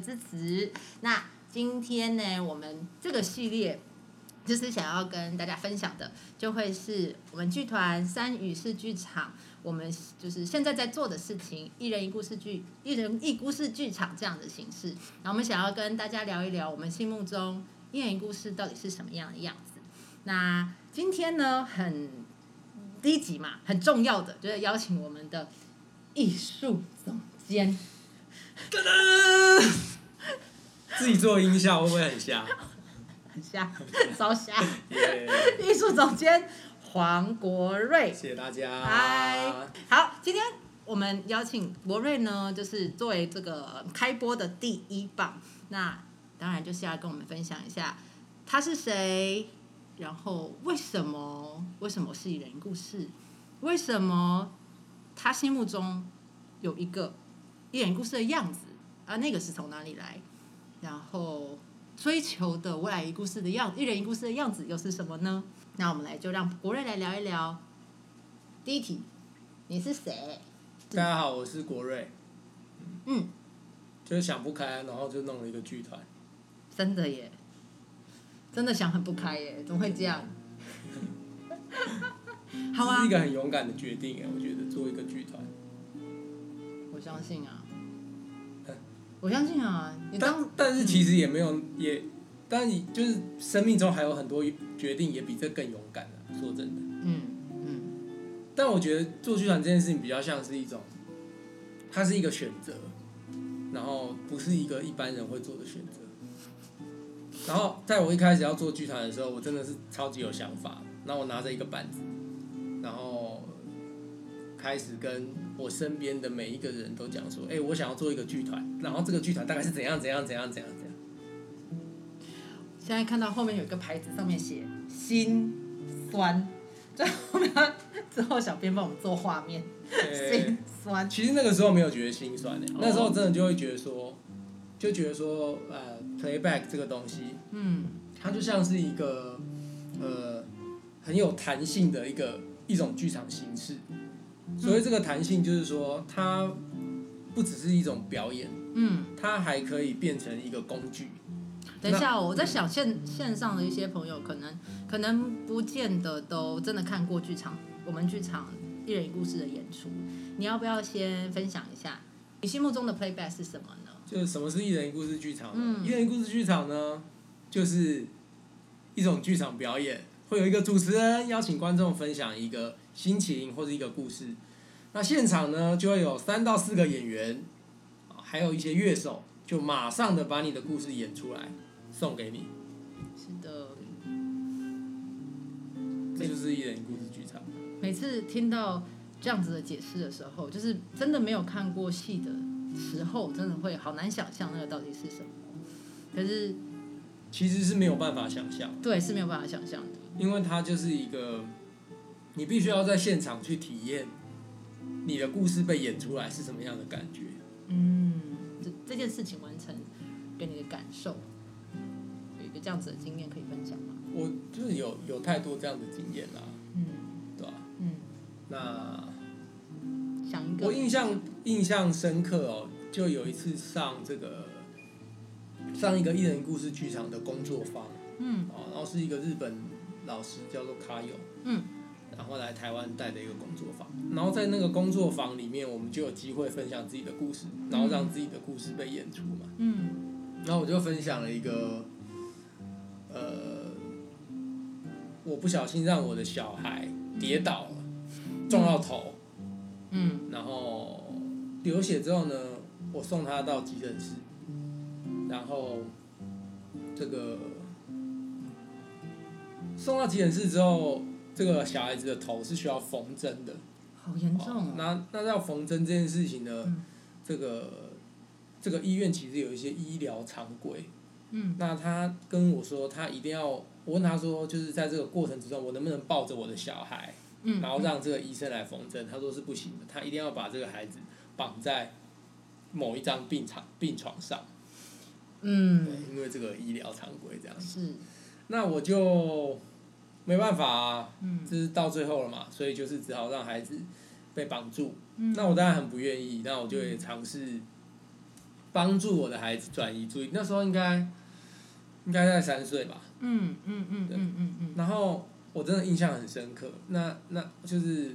支持。那今天呢，我们这个系列就是想要跟大家分享的，就会是我们剧团三语式剧场，我们就是现在在做的事情，一人一故事剧，一人一故事剧场这样的形式。然后我们想要跟大家聊一聊，我们心目中一人一故事到底是什么样的样子。那今天呢，很低级嘛，很重要的就是邀请我们的艺术总监。噔噔，自己做音效会不会很瞎？很瞎，超瞎。耶！艺术总监黄国瑞，谢谢大家。嗨，好，今天我们邀请国瑞呢，就是作为这个开播的第一棒，那当然就是要跟我们分享一下他是谁，然后为什么为什么是一人故事，为什么他心目中有一个一人故事的样子啊，那个是从哪里来，然后追求的未来一故事的样一人一故事的样子又是什么呢？那我们来就让国瑞来聊一聊。第一题，你是谁？大家好，我是国瑞。嗯，就是想不开，然后就弄了一个剧团。真的耶，真的想很不开耶，怎么会这样？好啊是一，个很勇敢的决定哎，我觉得做一个剧团。我相信啊，我相信啊，你当但但是其实也没有也，但你就是生命中还有很多决定也比这更勇敢的、说真的。嗯嗯但我觉得做剧团这件事情比较像是一种，它是一个选择，然后不是一个一般人会做的选择。然后在我一开始要做剧团的时候，我真的是超级有想法。然后我拿着一个板子，然后开始跟我身边的每一个人都讲说：“哎、我想要做一个剧团，然后这个剧团大概是怎样怎样怎样怎样怎样。现在看到后面有一个牌子，上面写“心酸”，在后面之后小编帮我们做画面，对心酸。其实那个时候没有觉得心酸的、那时候真的就会觉得说，就觉得说，呃，playback 这个东西，嗯它就像是一个呃很有弹性的一个一种剧场形式。所以这个弹性就是说，它不只是一种表演，嗯，它还可以变成一个工具。等一下哦，我在想线线上的一些朋友可能可能不见得都真的看过剧场，我们剧场一人一故事的演出，你要不要先分享一下你心目中的 playback 是什么呢？就是什么是一人一故事剧场呢？嗯一人一故事剧场呢，就是一种剧场表演，会有一个主持人邀请观众分享一个心情或者一个故事。那现场呢，就会有三到四个演员，啊还有一些乐手，就马上的把你的故事演出来，送给你。是的，这就是一人故事剧场。每次听到这样子的解释的时候，就是真的没有看过戏的时候，真的会好难想象那个到底是什么。可是其实是没有办法想象，对是没有办法想象的。因为它就是一个，你必须要在现场去体验，你的故事被演出来是什么样的感觉。嗯，这这件事情完成给你的感受，有一个这样子的经验可以分享吗？我就是有有太多这样的经验啦，嗯。对吧、嗯，那想一个。我印象印象深刻哦，就有一次上这个上一个艺人故事剧场的工作坊。嗯。哦，然后是一个日本老师叫做卡友，嗯，然后来台湾带的一个工作坊，然后在那个工作坊里面，我们就有机会分享自己的故事，然后让自己的故事被演出嘛。嗯。然后我就分享了一个，呃，我不小心让我的小孩跌倒了，撞到头，嗯。然后流血之后呢，我送他到急诊室，然后这个送到急诊室之后，这个小孩子的头是需要缝针的。好严重哦。那那要缝针这件事情呢，嗯这个这个医院其实有一些医疗常规。嗯那他跟我说，他一定要我问他说，就是在这个过程之中，我能不能抱着我的小孩，嗯，然后让这个医生来缝针？他说是不行的，他一定要把这个孩子绑在某一张病床病床上，对，嗯因为这个医疗常规这样。是那我就没办法啊，嗯。这是到最后了嘛，所以就是只好让孩子被绑住。嗯。那我当然很不愿意，那我就也尝试帮助我的孩子转移注意。那时候应该应该在三岁吧，嗯嗯嗯嗯嗯嗯。然后我真的印象很深刻。那那就是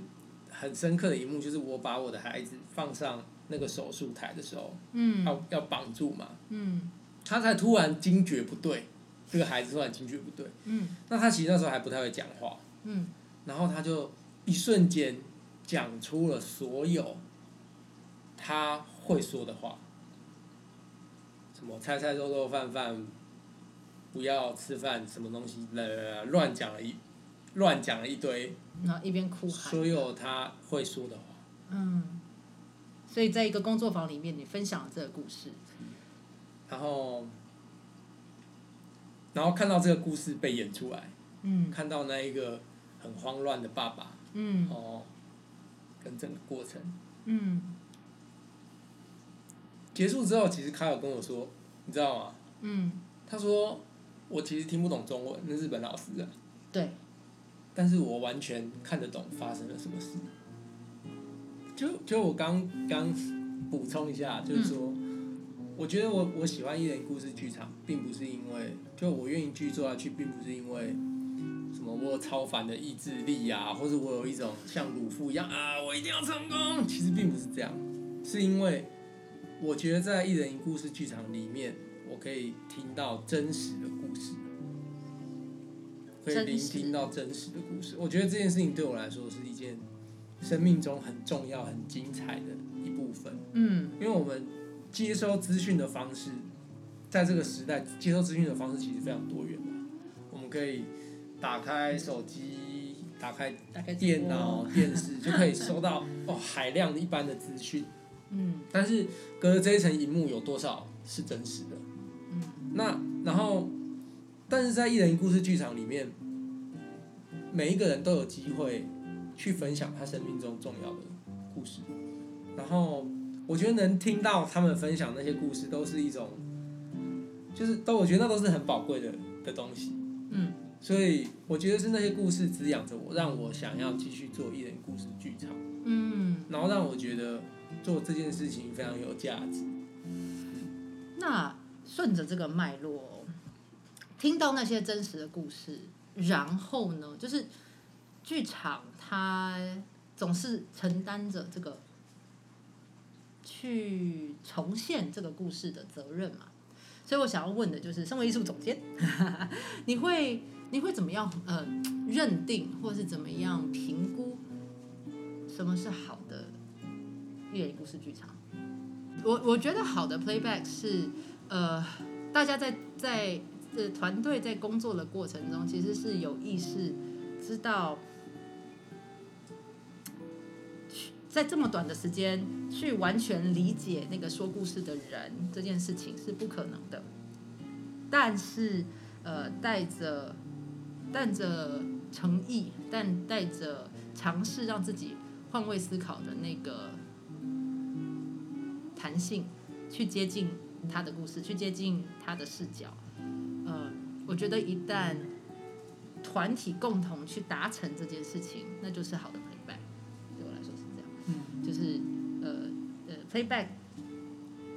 很深刻的一幕，就是我把我的孩子放上那个手术台的时候，嗯。要要绑住嘛，嗯。他才突然惊觉不对，这个孩子突然情绪不对。嗯。那他其实那时候还不太会讲话，嗯。然后他就一瞬间讲出了所有他会说的话，什么菜菜肉肉饭饭，不要吃饭，什么东西，呃，乱讲了一乱讲了一堆，然后一边哭喊，所有他会说的话。嗯，所以在一个工作坊里面，你分享了这个故事，然后，然后看到这个故事被演出来，嗯。看到那一个很慌乱的爸爸，嗯。哦，跟整个过程。嗯。结束之后，其实卡尔跟我说，你知道吗？嗯，他说我其实听不懂中文，那日本老师啊，对，但是我完全看得懂发生了什么事。就就我刚刚补充一下，就是说，我觉得我我喜欢一人故事剧场，并不是因为就我愿意继续做下去，并不是因为什么我有超凡的意志力啊，或者我有一种像鲁夫一样啊，我一定要成功。其实并不是这样，是因为我觉得在一人一故事剧场里面，我可以听到真实的故事，可以聆听到真实的故事。我觉得这件事情对我来说是一件生命中很重要、很精彩的一部分。嗯因为我们接收资讯的方式，在这个时代接收资讯的方式其实非常多元嘛。我们可以打开手机，打开电脑、电视，就可以收到 哦海量一般的资讯。嗯但是隔着这一层荧幕有多少是真实的？嗯那然后，但是在一人一故事剧场里面，每一个人都有机会去分享他生命中重要的故事。然后，我觉得能听到他们分享那些故事，都是一种，就是都我觉得那都是很宝贵的的东西。嗯所以我觉得是那些故事滋养着我，让我想要继续做艺人故事剧场，嗯，然后让我觉得做这件事情非常有价值。那顺着这个脉络，听到那些真实的故事，然后呢，就是剧场它总是承担着这个去重现这个故事的责任嘛。所以我想要问的就是，身为艺术总监，你会你会怎么样呃认定，或是怎么样评估什么是好的艺人故事剧场？我我觉得好的 playback 是呃，大家在在呃团队在工作的过程中，其实是有意识知道，在这么短的时间去完全理解那个说故事的人这件事情是不可能的，但是呃带着带着诚意，但带着尝试让自己换位思考的那个弹性，去接近他的故事，去接近他的视角。呃，我觉得一旦团体共同去达成这件事情，那就是好的就是呃呃 playback，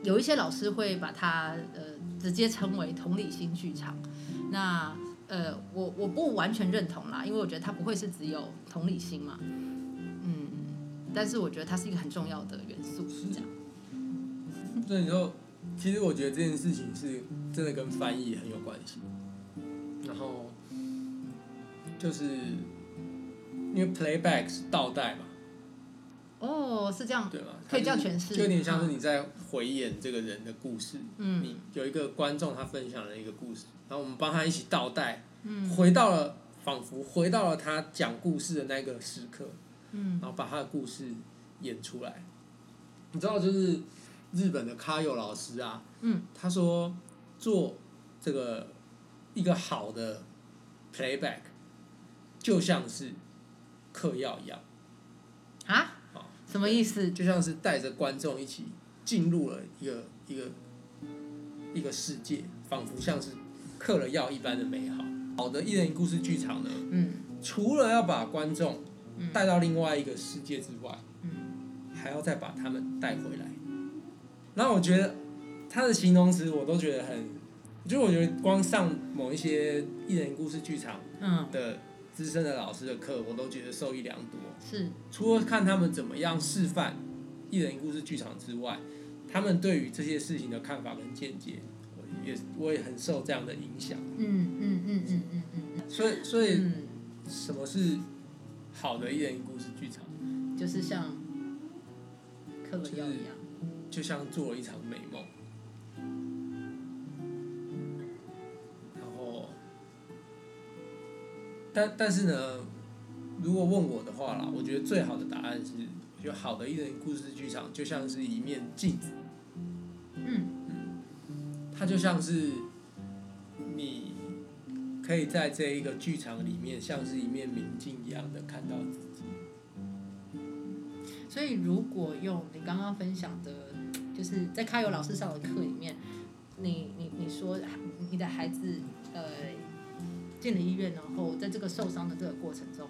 有一些老师会把它呃直接称为同理心剧场。那呃，我我不完全认同啦，因为我觉得它不会是只有同理心嘛，嗯，但是我觉得它是一个很重要的元素，是这样。所以你说，其实我觉得这件事情是真的跟翻译很有关系。然后就是因为 playback 是倒带嘛，哦，是这样，对吗？可以这样诠释就有点像是你在回演这个人的故事。嗯你有一个观众他分享了一个故事，然后我们帮他一起倒带，嗯回到了仿佛回到了他讲故事的那个时刻，嗯然后把他的故事演出来。你知道，就是日本的卡友老师啊，嗯，他说做这个一个好的 playback 就像是嗑药一样，啊好？什么意思？就像是带着观众一起进入了一个一个一个世界，仿佛像是嗑了药一般的美好。好的艺人故事剧场呢，嗯除了要把观众嗯带到另外一个世界之外，嗯还要再把他们带回来。然后我觉得他的形容词我都觉得很，就我觉得光上某一些艺人故事剧场嗯，的资深的老师的课，我都觉得受益良多。是除了看他们怎么样示范一人一故事剧场之外，他们对于这些事情的看法跟见解，我也我也很受这样的影响。嗯嗯嗯嗯嗯嗯所以，所以嗯，什么是好的一人一故事剧场？就是像嗑了药一样。就像做了一场美梦，但但是呢，如果问我的话啦，我觉得最好的答案是，我觉得好的艺人故事剧场就像是一面镜子，嗯它就像是你可以在这一个剧场里面，像是一面明镜一样的看到自己。所以如果用你刚刚分享的，就是在开友老师上的课里面，你你你说你的孩子呃进了医院，然后在这个受伤的这个过程中，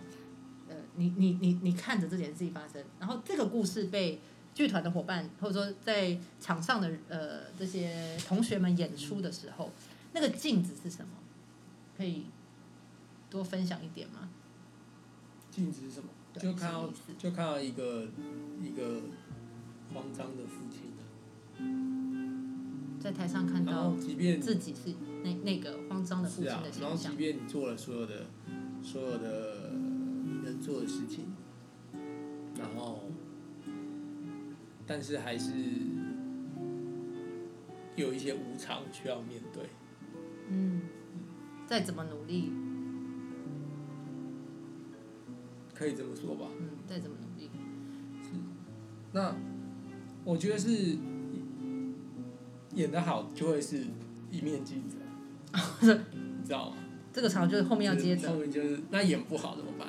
呃，你你你你看着这件事情发生，然后这个故事被剧团的伙伴或者说在场上的呃这些同学们演出的时候，那个镜子是什么？可以多分享一点吗？镜子是什么？对就看到就看到一个一个慌张的父亲啊，在台上看到即便自己是那那个慌张的父亲的，是啊然后形象即。便你做了所有的所有的你能做的事情，然后但是还是有一些无常需要面对。嗯，再怎么努力，可以这么说吧？嗯，再怎么努力，那我觉得是演得好就会是一面镜子啊，你知道吗？这个场就是后面要接着。后面就是那演不好怎么办？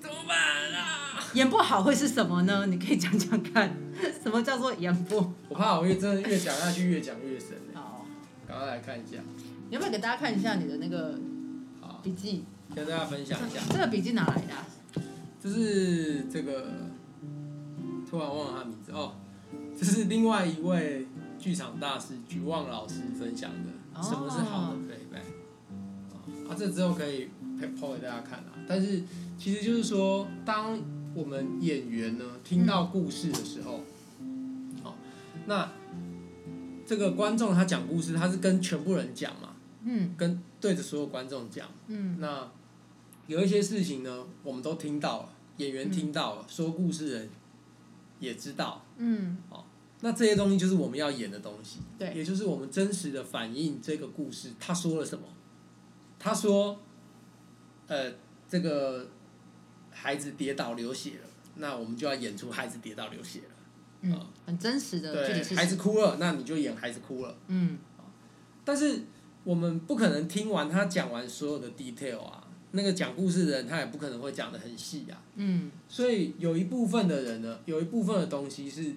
怎么办啊？演不好会是什么呢？你可以讲讲看，什么叫做演不我怕我越真的越讲下去越讲越深欸好？赶快来看一下，你要不要给大家看一下你的那个好，笔记？跟大家分享一下，这个笔记哪来的啊、这是这个突然忘了他名字哦，这是另外一位剧场大师菊望老师分享的，哦什么是好的 playback 啊？啊，这之后可以抛给大家看啊。但是其实就是说，当我们演员呢听到故事的时候，好、那这个观众他讲故事，他是跟全部人讲嘛，嗯跟对着所有观众讲。嗯那有一些事情呢，我们都听到了，演员听到了，说故事人也知道。嗯那这些东西就是我们要演的东西，对也就是我们真实的反映这个故事。他说了什么？他说，呃，这个孩子跌倒流血了，那我们就要演出孩子跌倒流血了。嗯，很真实的对，孩子。哭了，那你就演孩子哭了。嗯但是我们不可能听完他讲完所有的 detail 啊，那个讲故事的人他也不可能会讲的很细啊。嗯所以有一部分的人呢，有一部分的东西是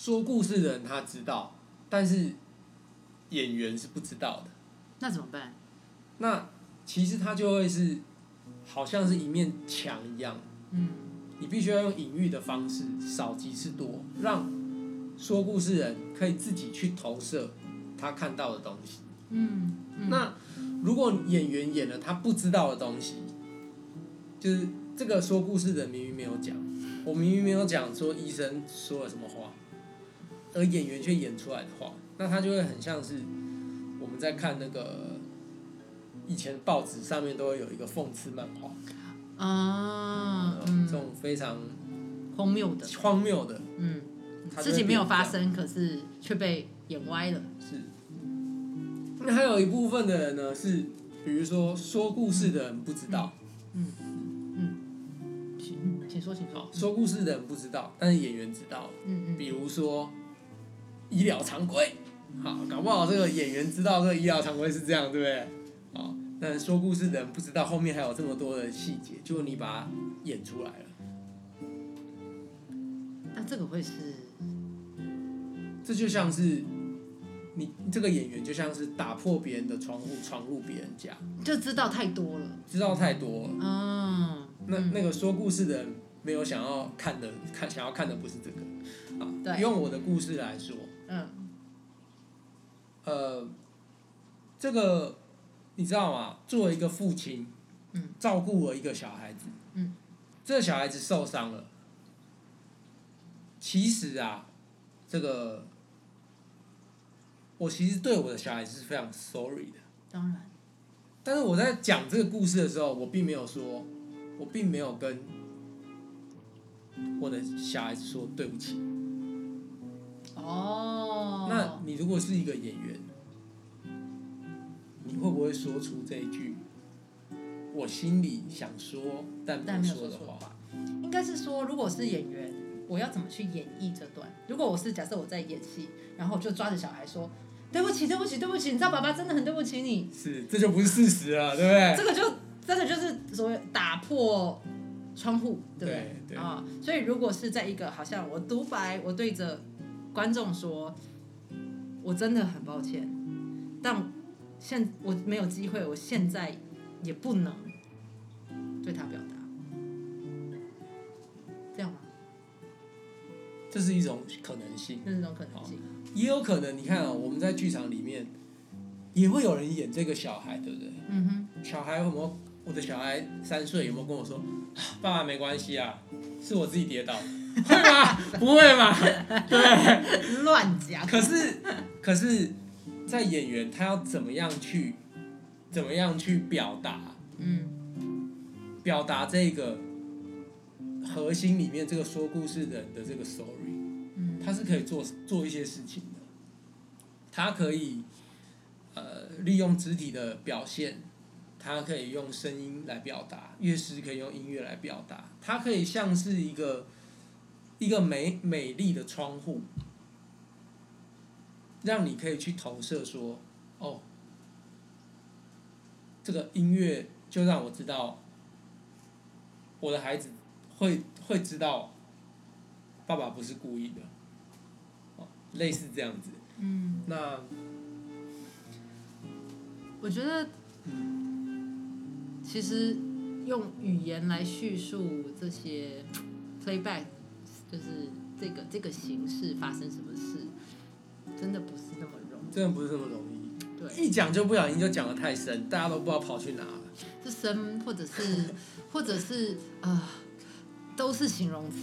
说故事的人他知道，但是演员是不知道的。那怎么办？那其实他就会是好像是一面墙一样，嗯你必须要用隐喻的方式，少即是多，让说故事人可以自己去投射他看到的东西。嗯嗯那如果演员演了他不知道的东西，就是这个说故事的人明明没有讲，我明明没有讲说医生说了什么话，而演员却演出来的话，那他就会很像是我们在看那个以前报纸上面都会有一个讽刺漫画，啊这种非常荒谬的，荒谬的，嗯，事情没有发生，可是却被演歪了。是。那还有一部分的人呢，是比如说说故事的人不知道。请请说，请说好，。说故事的人不知道，但是演员知道。嗯嗯比如说医疗常规，好，搞不好这个演员知道这个医疗常规是这样，对不对？好，但说故事的人不知道后面还有这么多的细节，结果你把它演出来了。那这个会是这就像是你这个演员，就像是打破别人的窗户，闯入别人家，就知道太多了，知道太多了。嗯，那嗯那个说故事的人没有想要看的，看想要看的不是这个啊。对用我的故事来说，嗯呃，这个你知道吗？作为一个父亲，嗯，照顾了一个小孩子，嗯，这个小孩子受伤了。其实啊，这个我其实对我的小孩子是非常 sorry 的。当然，但是我在讲这个故事的时候，我并没有说，我并没有跟我的小孩子说对不起。你如果是一个演员，你会不会说出这一句我心里想说但但没有说的话？应该是说，如果是演员，我要怎么去演绎这段？如果我是假设我在演戏，然后我就抓着小孩说。对不起，对不起，对不起！你知道爸爸真的很对不起你，是，这就不是事实了，对不对？这个就真的就是所谓打破窗户，对不对？对对啊、所以如果是在一个好像我独白，我对着观众说，我真的很抱歉，但现我没有机会，我现在也不能对他表达，这样吗？这是一种可能性，这是一种可能性。也有可能你看啊、我们在剧场里面也会有人演这个小孩，对不对？嗯哼，小孩有没有？我的小孩三岁，有没有跟我说，啊爸爸没关系啊，是我自己跌倒，会吗？不会嘛？对不对？乱讲。可是，可是，在演员他要怎么样去，怎么样去表达，嗯。表达这个核心里面这个说故事的人的这个 story，嗯。他是可以做做一些事情的，他可以呃利用肢体的表现，他可以用声音来表达，乐师可以用音乐来表达，他可以像是一个一个美美丽的窗户，让你可以去投射说，哦，这个音乐就让我知道，我的孩子会会知道，爸爸不是故意的，哦，类似这样子。嗯，那我觉得，其实用语言来叙述这些 playback，就是这个这个形式发生什么事，真的不是那么容易。真的不是那么容易，对，一讲就不小心就讲的太深，大家都不知道跑去哪了。是深，或者是或者是呃，都是形容词。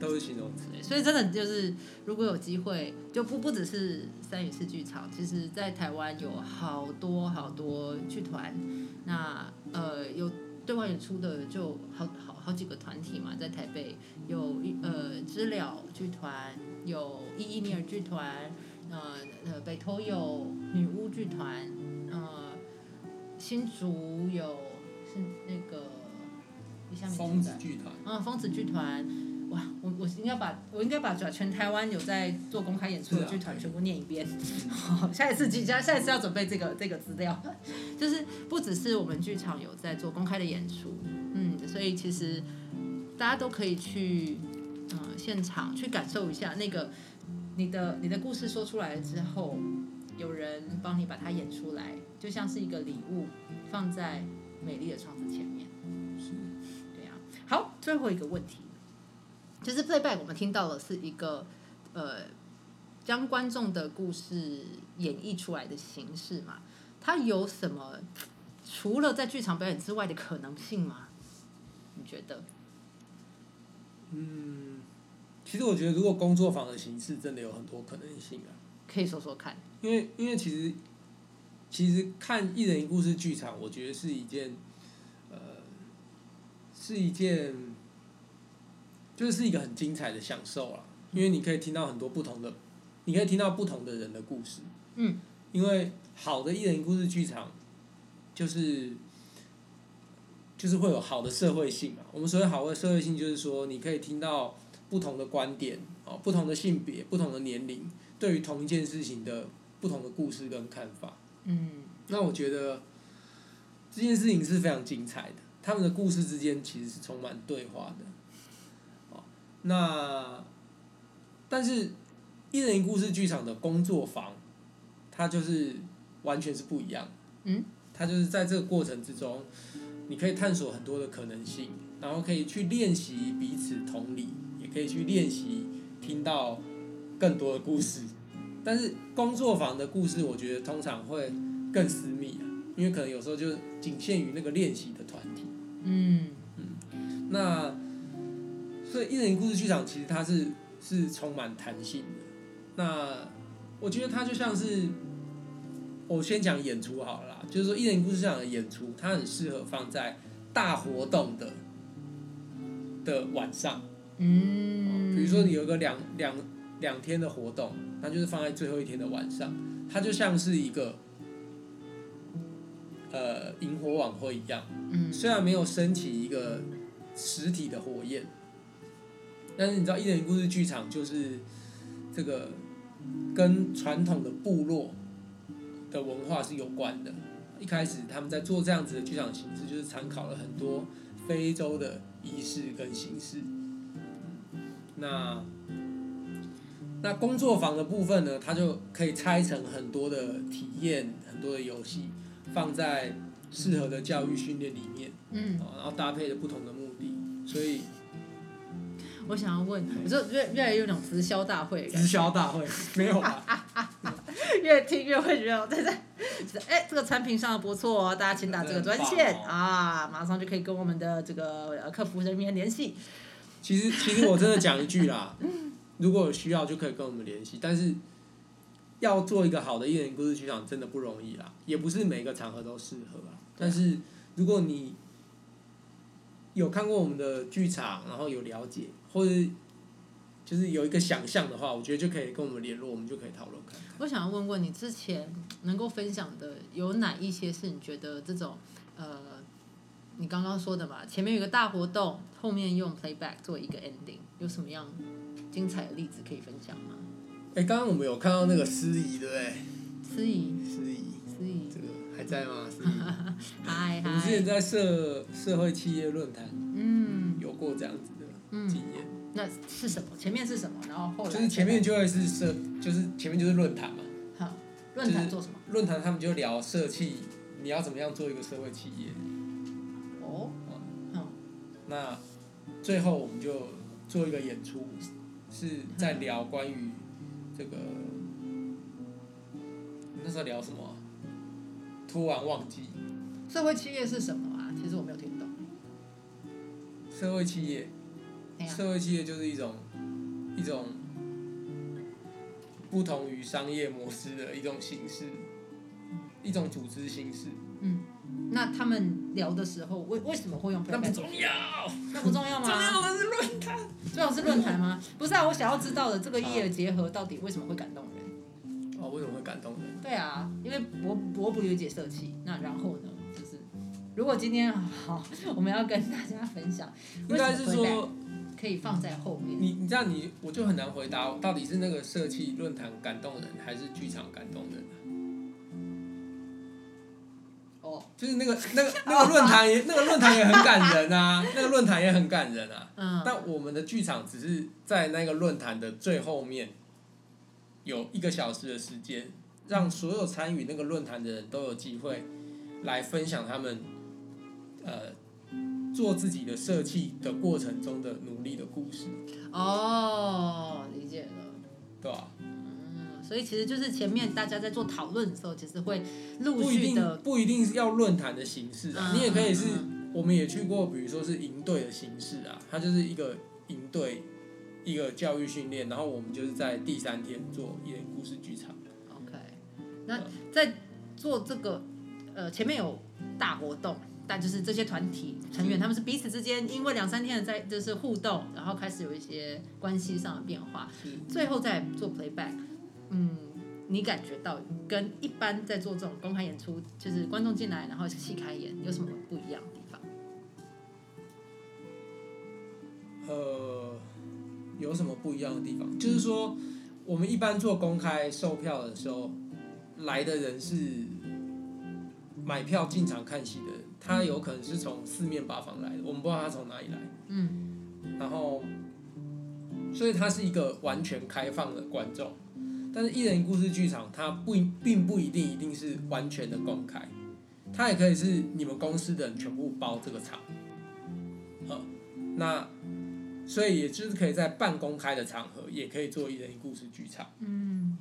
都是形容词。所以真的就是，如果有机会，就不不只是三语四剧场，其实在台湾有好多好多剧团，那呃有对外演出的就好好好几个团体嘛，在台北有一呃知了剧团，有伊伊尼尔剧团，呃呃北投有女巫剧团，呃新竹有是那个一下没疯子剧团，嗯，疯子剧团，哇，我我应该把我应该把全台湾有在做公开演出的剧团全部念一遍。好，下一次即将下一次要准备这个这个资料，就是不只是我们剧场有在做公开的演出，嗯，所以其实大家都可以去嗯、呃现场去感受一下那个你的你的故事说出来了之后，有人帮你把它演出来，就像是一个礼物放在美丽的窗子前面。是对呀、好，最后一个问题，就是 playback 我们听到的是一个呃将观众的故事演绎出来的形式嘛，它有什么除了在剧场表演之外的可能性吗？你觉得？嗯，其实我觉得如果工作坊的形式真的有很多可能性啊，可以说说看。因为因为其实其实看一人一故事剧场，我觉得是一件呃是一件就是一个很精彩的享受啦，因为你可以听到很多不同的，你可以听到不同的人的故事。嗯。因为好的一人一故事剧场，就是就是会有好的社会性嘛。我们所谓好的社会性，就是说你可以听到不同的观点哦，不同的性别、不同的年龄，对于同一件事情的不同的故事跟看法。嗯那我觉得，这件事情是非常精彩的，他们的故事之间其实是充满对话的。哦，那但是一人一故事剧场的工作坊，它就是完全是不一样。嗯，它就是在这个过程之中，你可以探索很多的可能性，然后可以去练习彼此同理，也可以去练习听到更多的故事。但是工作坊的故事，我觉得通常会更私密啊，因为可能有时候就仅限于那个练习的团体。嗯嗯那所以一人故事剧场其实它是是充满弹性的。那我觉得它就像是，我先讲演出好了啦，就是说一人故事剧场的演出，它很适合放在大活动的的晚上。嗯，比如说你有一个两两两天的活动，那就是放在最后一天的晚上，它就像是一个呃萤火晚会一样。嗯虽然没有升起一个实体的火焰，但是你知道一人故事剧场就是这个跟传统的部落的文化是有关的。一开始他们在做这样子的剧场形式，就是参考了很多非洲的仪式跟形式。那那工作坊的部分呢，它就可以拆成很多的体验、很多的游戏，放在适合的教育训练里面。嗯，哦，然后搭配着不同的目的，所以我想要问，我就越越来越有种直销大会的感直，销大会没有吧？越听越会觉得在在，哎，这个产品上的不错哦，大家请打这个专线哦啊，马上就可以跟我们的这个呃客服人员联系。其实其实我真的讲一句啦，如果有需要就可以跟我们联系，但是要做一个好的艺人故事剧场真的不容易啦，也不是每个场合都适合啊。但是如果你有看过我们的剧场，然后有了解，或者就是有一个想象的话，我觉得就可以跟我们联络，我们就可以讨论看看。我想要问问你，之前能够分享的有哪一些是你觉得这种呃，你刚刚说的嘛，前面有个大活动，后面用 playback 做一个 ending，有什么样精彩的例子可以分享吗？哎，刚刚我们有看到那个司仪，对不对？司仪，司仪，司仪，这个还在吗？司仪，嗨我们之前，在社社会企业论坛嗯有过这样子的嗯，经验，那是什么？前面是什么？然后后来就是前面就会是社，就是前面就是论坛嘛，好论坛做什么？论坛他们就聊社企，你要怎么样做一个社会企业。哦，好，那最后我们就做一个演出，是在聊关于这个那时候聊什么啊、突然忘记社会企业是什么啊？其实我没有听懂。社会企业，社会企业就是一种一种不同于商业模式的一种形式，一种组织形式。嗯，那他们聊的时候，为为什么会用那不？重要，那不重要吗？重要的是论坛。重要是论坛吗？不是啊，我想要知道的这个异的结合到底为什么会感动人？哦，为什么会感动人？对啊，因为我我不理解社气，那然后呢，就是如果今天好，我们要跟大家分享，应该是说，可以放在后面。你你这样你我就很难回答，到底是那个社气论坛感动人，还是剧场感动人？就是那个那个那个论坛也那个论坛也很感人啊，那个论坛也很感人啊。嗯，但我们的剧场只是在那个论坛的最后面，有一个小时的时间，让所有参与那个论坛的人都有机会来分享他们呃做自己的设计的过程中的努力的故事，哦，理解了。对吧？嗯，所以其实就是前面大家在做讨论的时候，其实会陆续的，不一定是要论坛的形式啊，嗯你也可以是嗯，我们也去过，比如说是营队的形式啊，它就是一个营队。一个教育训练，然后我们就是在第三天做一人故事剧场。OK，那在做这个呃前面有大活动，但就是这些团体成员他们是彼此之间因为两三天的在就是互动，然后开始有一些关系上的变化，最后再做 playback，嗯。你感觉到跟一般在做这种公开演出，就是观众进来然后戏开演，有什么不一样的地方？呃，有什么不一样的地方？就是说，我们一般做公开售票的时候，来的人是买票进场看戏的人，他有可能是从四面八方来的，我们不知道他从哪里来。嗯然后，所以他是一个完全开放的观众。但是，一人一故事剧场它不一并不一定一定是完全的公开，它也可以是你们公司的人全部包这个场。好，那所以也就是可以在半公开的场合，也可以做一人一故事剧场。嗯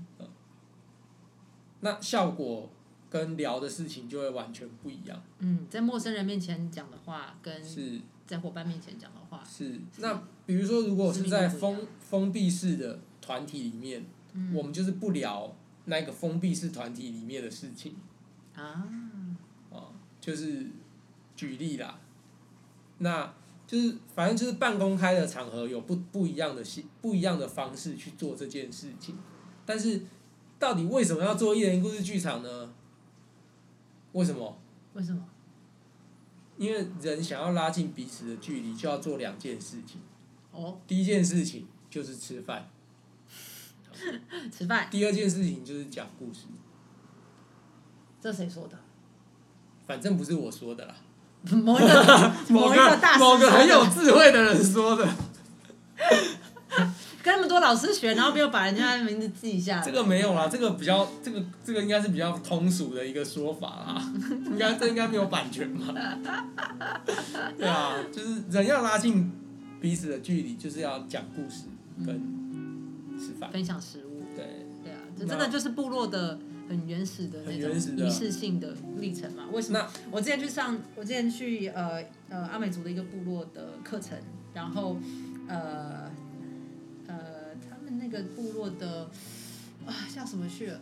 那效果跟聊的事情就会完全不一样。嗯，在陌生人面前讲的话，跟是在伙伴面前讲的话，是，那比如说，如果是在封封闭式的团体里面，嗯我们就是不聊那个封闭式团体里面的事情啊，啊，就是举例啦，那就是反正就是半公开的场合有不不一样的系不一样的方式去做这件事情，但是到底为什么要做一人一故事剧场呢？为什么？为什么？因为人想要拉近彼此的距离，就要做两件事情。哦，第一件事情就是吃饭，吃饭，第二件事情就是讲故事。这谁说的？反正不是我说的啦，某一个 某一个大师某个很有智慧的人说的。跟那么多老师学，然后没有把人家的名字记下来。这个没有啦，这个比较，这个这个应该是比较通俗的一个说法啦，应该这应该没有版权吧？对啊，就是人要拉近彼此的距离，就是要讲故事跟吃饭。分享食物，对，对啊，这真的就是部落的很原始的那种仪式性的历程嘛。为什么？我之前去上，我之前去呃呃阿美族的一个部落的课程，然后呃呃他们那个部落的啊叫什么去了？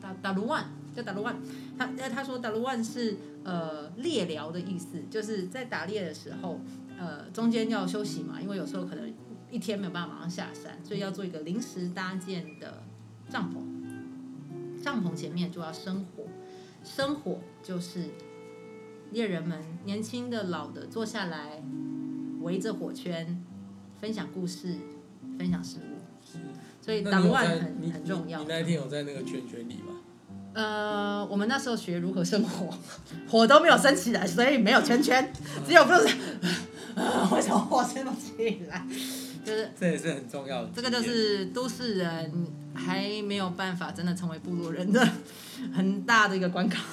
打打卢万叫打卢万，他呃他说打卢万是呃猎聊的意思，就是在打猎的时候，呃中间要休息嘛，因为有时候可能一天没有办法马上下山，所以要做一个临时搭建的帐篷，帐篷前面就要生火，生火就是猎人们年轻的老的坐下来，围着火圈分享故事，分享食物，所以那党你有在乱很很重要你。你那天有在那个圈圈里吗？呃，我们那时候学如何生火，火都没有升起来，所以没有圈圈，只有不是，呃 为什么火升不起来？就是这也是很重要的。这个就是都市人还没有办法真的成为部落人的 很大的一个关卡，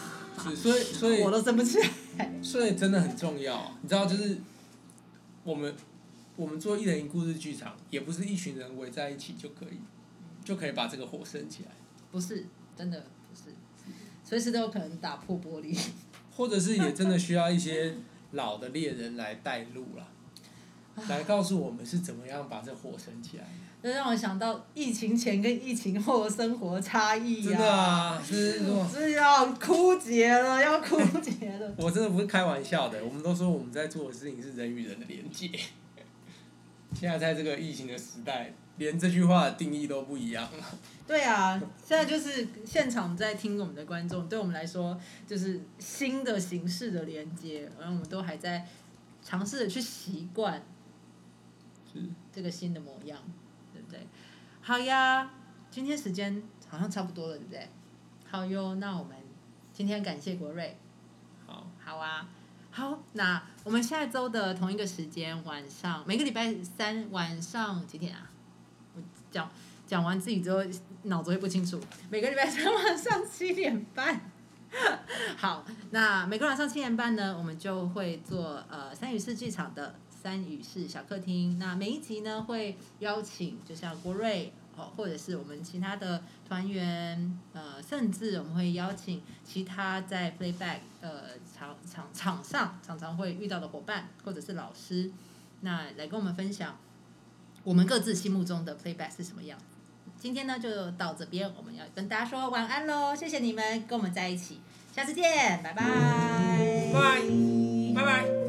是，所以所以 我都生不起来。所以真的很重要，你知道，就是我们我们做一人一故事剧场，也不是一群人围在一起就可以，就可以把这个火升起来，不是，真的不是，随时都有可能打破玻璃。或者是也真的需要一些老的猎人来带路啦，来告诉我们是怎么样把这火升起来的。这让我想到疫情前跟疫情后的生活差异呀、真的啊，是是要枯竭了，要枯竭了。我真的不是开玩笑的，我们都说我们在做的事情是人与人的连接。现在在这个疫情的时代，连这句话的定义都不一样了。对啊，现在就是现场在听我们的观众，对我们来说就是新的形式的连接，然后我们都还在尝试着去习惯是这个新的模样，对不对？好呀，今天时间好像差不多了，对不对？好哟，那我们今天感谢国瑞，好，好啊，好，那我们下周的同一个时间晚上，每个礼拜三晚上几点啊？我讲讲完自己之后脑子会不清楚。每个礼拜三晚上七点半。好，那每个晚上七点半呢，我们就会做呃三语四剧场的三语式小客厅。那每一集呢会邀请，就像郭瑞哦，或者是我们其他的团员，呃，甚至我们会邀请其他在 playback 呃场场场上常常会遇到的伙伴或者是老师，那来跟我们分享我们各自心目中的 playback 是什么样。今天呢就到这边，我们要跟大家说晚安喽，谢谢你们跟我们在一起，下次见，拜拜，拜拜拜拜。